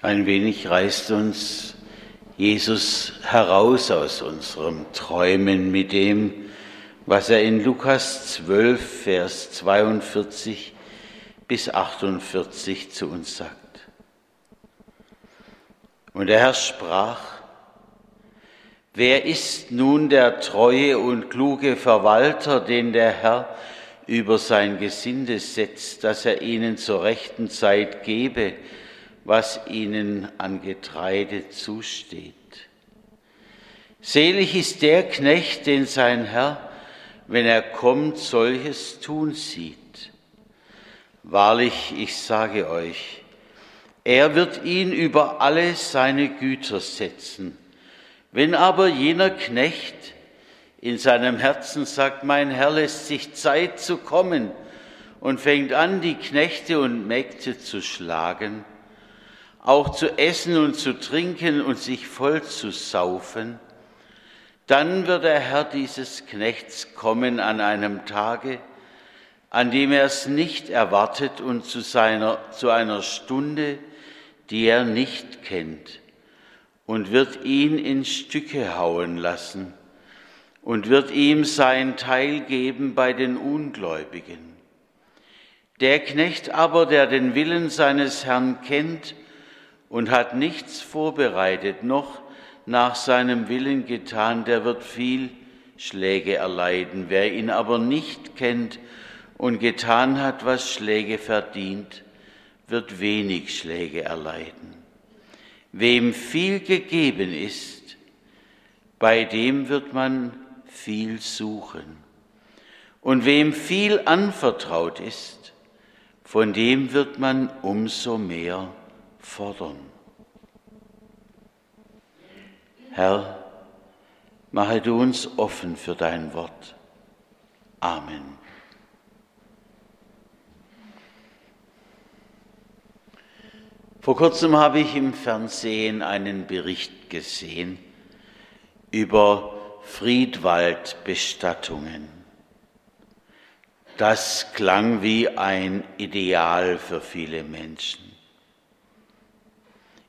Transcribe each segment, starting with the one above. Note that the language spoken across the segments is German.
Ein wenig reißt uns Jesus heraus aus unserem Träumen mit dem, was er in Lukas 12, Vers 42 bis 48 zu uns sagt. Und der Herr sprach, Wer ist nun der treue und kluge Verwalter, den der Herr über sein Gesinde setzt, dass er ihnen zur rechten Zeit gebe, was ihnen an Getreide zusteht. Selig ist der Knecht, den sein Herr, wenn er kommt, solches tun sieht. Wahrlich, ich sage euch, er wird ihn über alle seine Güter setzen. Wenn aber jener Knecht in seinem Herzen sagt, mein Herr lässt sich Zeit zu kommen und fängt an, die Knechte und Mägde zu schlagen, auch zu essen und zu trinken und sich voll zu saufen, dann wird der Herr dieses Knechts kommen an einem Tage, an dem er es nicht erwartet und zu, seiner, zu einer Stunde, die er nicht kennt, und wird ihn in Stücke hauen lassen und wird ihm sein Teil geben bei den Ungläubigen. Der Knecht aber, der den Willen seines Herrn kennt und hat nichts vorbereitet, noch nach seinem Willen getan, der wird viel Schläge erleiden. Wer ihn aber nicht kennt und getan hat, was Schläge verdient, wird wenig Schläge erleiden. Wem viel gegeben ist, bei dem wird man viel suchen. Und wem viel anvertraut ist, von dem wird man umso mehr fordern. Herr, mache du uns offen für dein Wort. Amen. Vor kurzem habe ich im Fernsehen einen Bericht gesehen über Friedwaldbestattungen. Das klang wie ein Ideal für viele Menschen.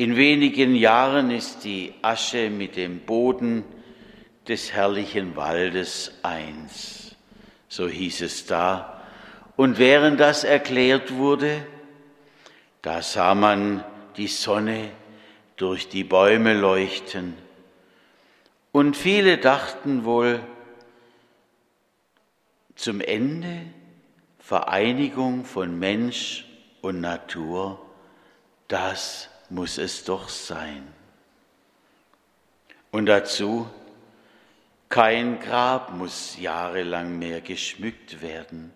In wenigen Jahren ist die Asche mit dem Boden des herrlichen Waldes eins, so hieß es da. Und während das erklärt wurde, da sah man die Sonne durch die Bäume leuchten. Und viele dachten wohl, zum Ende Vereinigung von Mensch und Natur, das muss es doch sein. Und dazu, kein Grab muss jahrelang mehr geschmückt werden.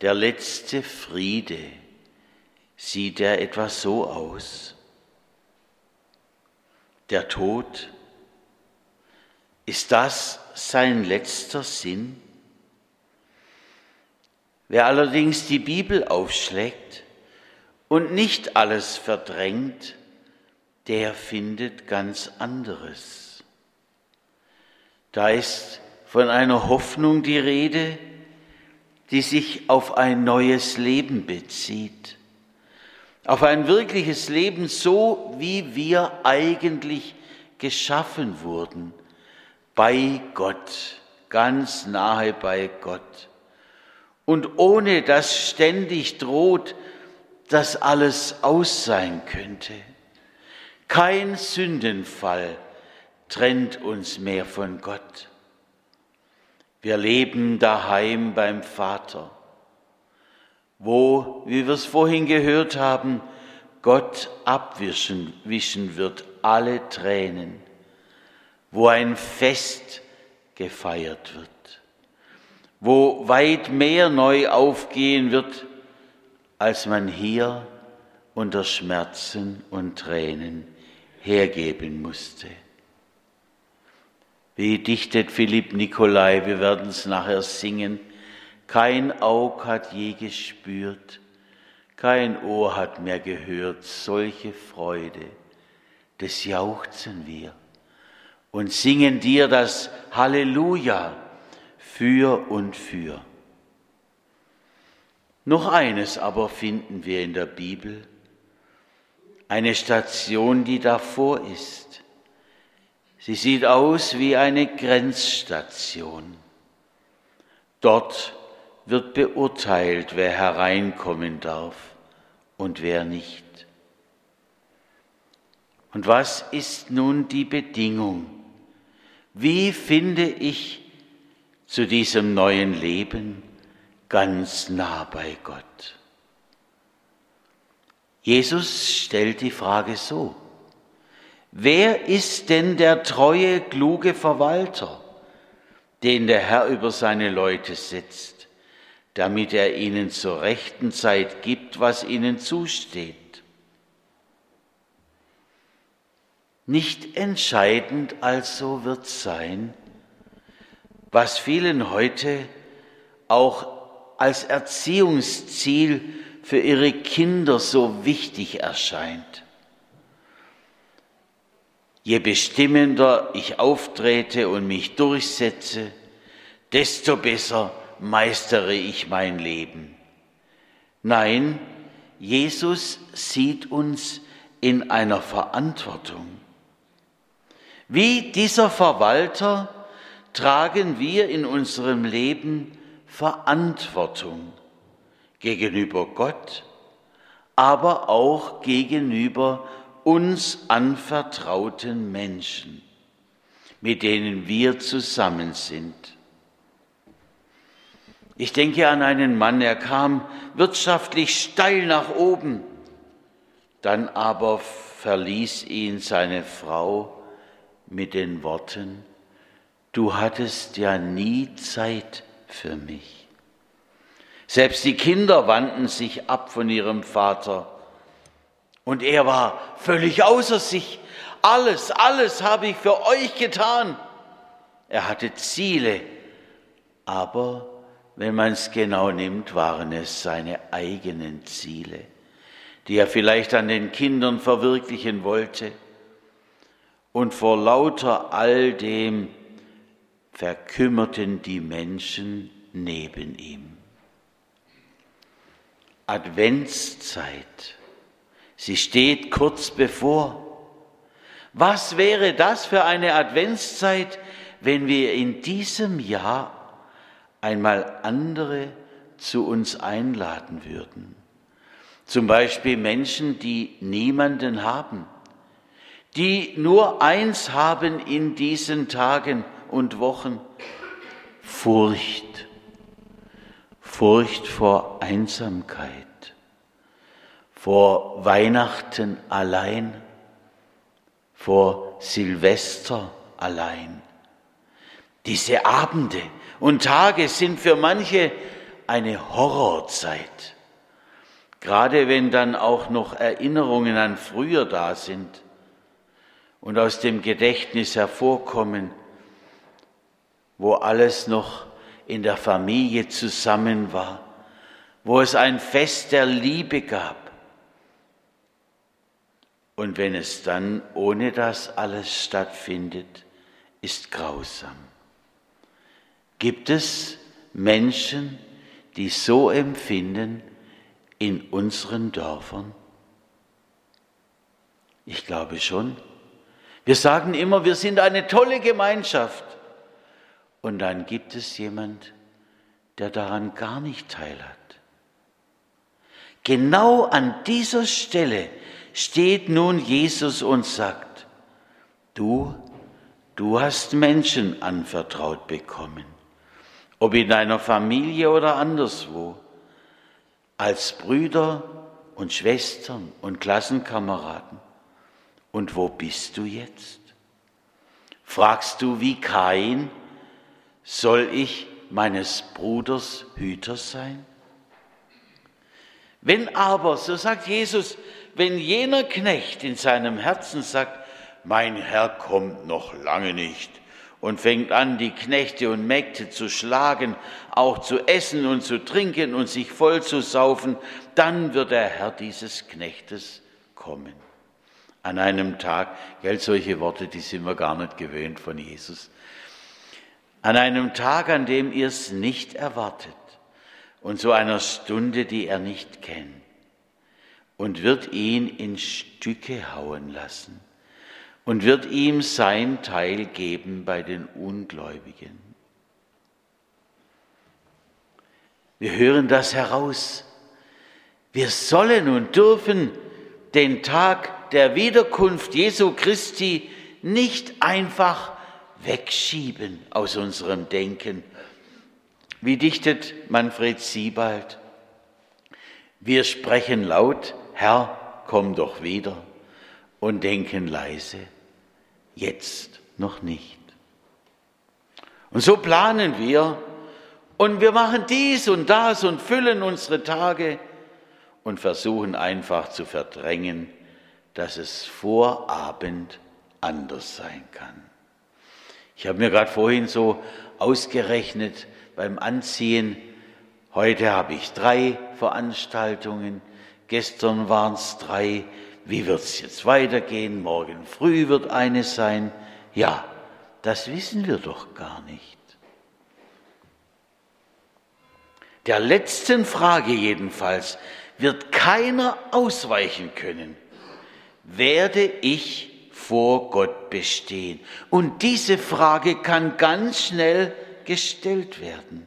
Der letzte Friede sieht er etwa so aus. Der Tod, ist das sein letzter Sinn? Wer allerdings die Bibel aufschlägt, und nicht alles verdrängt, der findet ganz anderes. Da ist von einer Hoffnung die Rede, die sich auf ein neues Leben bezieht, auf ein wirkliches Leben so, wie wir eigentlich geschaffen wurden, bei Gott, ganz nahe bei Gott. Und ohne dass ständig droht, das alles aus sein könnte. Kein Sündenfall trennt uns mehr von Gott. Wir leben daheim beim Vater, wo, wie wir es vorhin gehört haben, Gott abwischen wischen wird alle Tränen, wo ein Fest gefeiert wird, wo weit mehr neu aufgehen wird als man hier unter Schmerzen und Tränen hergeben musste. Wie dichtet Philipp Nikolai, wir werden es nachher singen, kein Aug hat je gespürt, kein Ohr hat mehr gehört, solche Freude, des jauchzen wir und singen dir das Halleluja für und für. Noch eines aber finden wir in der Bibel. eine Station, die davor ist. Sie sieht aus wie eine Grenzstation. Dort wird beurteilt, wer hereinkommen darf und wer nicht. Und was ist nun die Bedingung? Wie finde ich zu diesem neuen Leben ganz nah bei Gott? Jesus stellt die Frage so, wer ist denn der treue, kluge Verwalter, den der Herr über seine Leute setzt, damit er ihnen zur rechten Zeit gibt, was ihnen zusteht? Nicht entscheidend also wird sein, was vielen heute auch als Erziehungsziel für ihre Kinder so wichtig erscheint. Je bestimmender ich auftrete und mich durchsetze, desto besser meistere ich mein Leben. Nein, Jesus sieht uns in einer Verantwortung. Wie dieser Verwalter tragen wir in unserem Leben Verantwortung gegenüber Gott, aber auch gegenüber uns anvertrauten Menschen, mit denen wir zusammen sind. Ich denke an einen Mann, er kam wirtschaftlich steil nach oben, dann aber verließ ihn seine Frau mit den Worten, du hattest ja nie Zeit für mich. Selbst die Kinder wandten sich ab von ihrem Vater und er war völlig außer sich. Alles, alles habe ich für euch getan. Er hatte Ziele, aber wenn man es genau nimmt, waren es seine eigenen Ziele, die er vielleicht an den Kindern verwirklichen wollte und vor lauter all dem verkümmerten die Menschen neben ihm. Adventszeit, sie steht kurz bevor. Was wäre das für eine Adventszeit, wenn wir in diesem Jahr einmal andere zu uns einladen würden? Zum Beispiel Menschen, die niemanden haben die nur eins haben in diesen Tagen und Wochen, Furcht. Furcht vor Einsamkeit, vor Weihnachten allein, vor Silvester allein. Diese Abende und Tage sind für manche eine Horrorzeit, gerade wenn dann auch noch Erinnerungen an früher da sind und aus dem Gedächtnis hervorkommen, wo alles noch in der Familie zusammen war, wo es ein Fest der Liebe gab. Und wenn es dann ohne das alles stattfindet, ist grausam. Gibt es Menschen, die so empfinden in unseren Dörfern? Ich glaube schon. Wir sagen immer, wir sind eine tolle Gemeinschaft. Und dann gibt es jemand, der daran gar nicht teilhat. Genau an dieser Stelle steht nun Jesus und sagt, du, du hast Menschen anvertraut bekommen, ob in deiner Familie oder anderswo, als Brüder und Schwestern und Klassenkameraden. Und wo bist du jetzt? Fragst du wie Kain, soll ich meines Bruders Hüter sein? Wenn aber, so sagt Jesus, wenn jener Knecht in seinem Herzen sagt, mein Herr kommt noch lange nicht und fängt an, die Knechte und Mägde zu schlagen, auch zu essen und zu trinken und sich voll zu saufen, dann wird der Herr dieses Knechtes kommen an einem Tag, gell, solche Worte, die sind wir gar nicht gewöhnt von Jesus. An einem Tag, an dem ihr es nicht erwartet und zu einer Stunde, die er nicht kennt. und wird ihn in Stücke hauen lassen und wird ihm sein Teil geben bei den Ungläubigen. Wir hören das heraus. Wir sollen und dürfen den Tag der Wiederkunft Jesu Christi nicht einfach wegschieben aus unserem Denken. Wie dichtet Manfred Siebald? Wir sprechen laut, Herr, komm doch wieder, und denken leise, jetzt noch nicht. Und so planen wir und wir machen dies und das und füllen unsere Tage und versuchen einfach zu verdrängen, dass es vor Abend anders sein kann. Ich habe mir gerade vorhin so ausgerechnet beim Anziehen, heute habe ich drei Veranstaltungen, gestern waren es drei, wie wird es jetzt weitergehen, morgen früh wird eine sein. Ja, das wissen wir doch gar nicht. Der letzten Frage jedenfalls wird keiner ausweichen können. Werde ich vor Gott bestehen? Und diese Frage kann ganz schnell gestellt werden.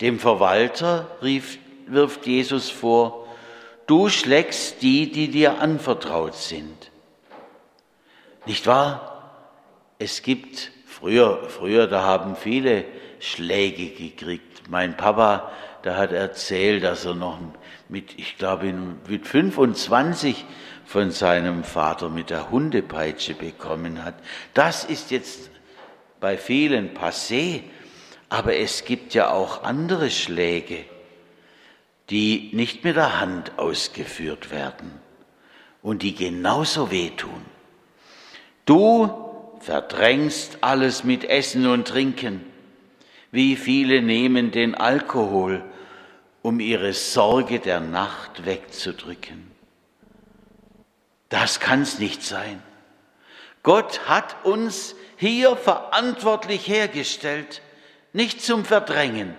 Dem Verwalter rief, wirft Jesus vor, du schlägst die, die dir anvertraut sind. Nicht wahr? Es gibt früher, früher, da haben viele Schläge gekriegt. Mein Papa, der hat erzählt, dass er noch mit, ich glaube, mit 25 von seinem Vater mit der Hundepeitsche bekommen hat. Das ist jetzt bei vielen passé, aber es gibt ja auch andere Schläge, die nicht mit der Hand ausgeführt werden und die genauso wehtun. Du verdrängst alles mit Essen und Trinken. Wie viele nehmen den Alkohol, um ihre Sorge der Nacht wegzudrücken. Das kann's nicht sein. Gott hat uns hier verantwortlich hergestellt, nicht zum Verdrängen.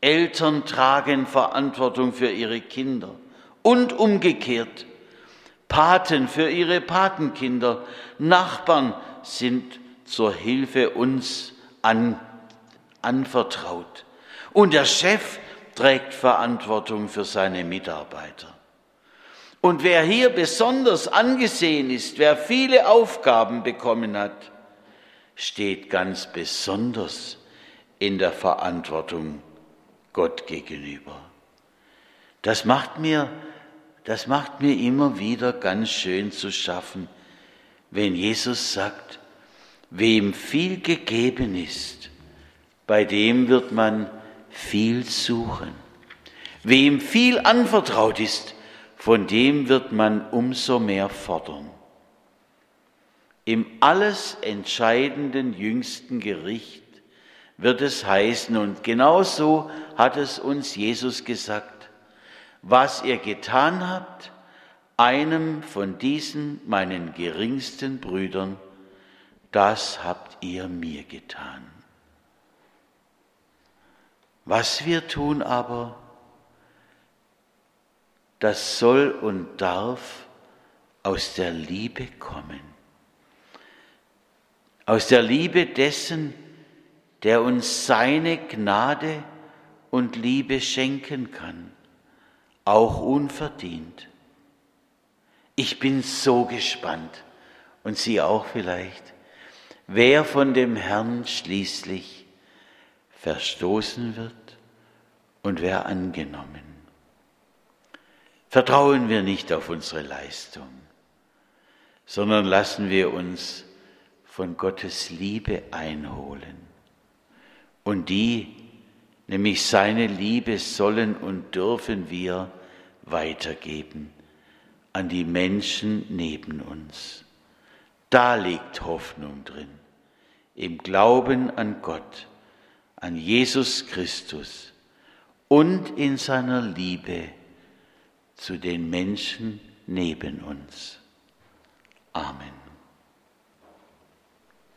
Eltern tragen Verantwortung für ihre Kinder und umgekehrt. Paten für ihre Patenkinder, Nachbarn sind zur Hilfe uns an anvertraut. Und der Chef trägt Verantwortung für seine Mitarbeiter. Und wer hier besonders angesehen ist, wer viele Aufgaben bekommen hat, steht ganz besonders in der Verantwortung Gott gegenüber. Das macht mir, das macht mir immer wieder ganz schön zu schaffen, wenn Jesus sagt, wem viel gegeben ist, bei dem wird man viel suchen. Wem viel anvertraut ist, von dem wird man umso mehr fordern. Im alles entscheidenden jüngsten Gericht wird es heißen, und genauso hat es uns Jesus gesagt, was ihr getan habt, einem von diesen meinen geringsten Brüdern, das habt ihr mir getan. Was wir tun aber, das soll und darf aus der Liebe kommen. Aus der Liebe dessen, der uns seine Gnade und Liebe schenken kann, auch unverdient. Ich bin so gespannt, und Sie auch vielleicht, wer von dem Herrn schließlich verstoßen wird und wer angenommen. Vertrauen wir nicht auf unsere Leistung, sondern lassen wir uns von Gottes Liebe einholen. Und die, nämlich seine Liebe, sollen und dürfen wir weitergeben an die Menschen neben uns. Da liegt Hoffnung drin, im Glauben an Gott an Jesus Christus und in seiner Liebe zu den Menschen neben uns. Amen.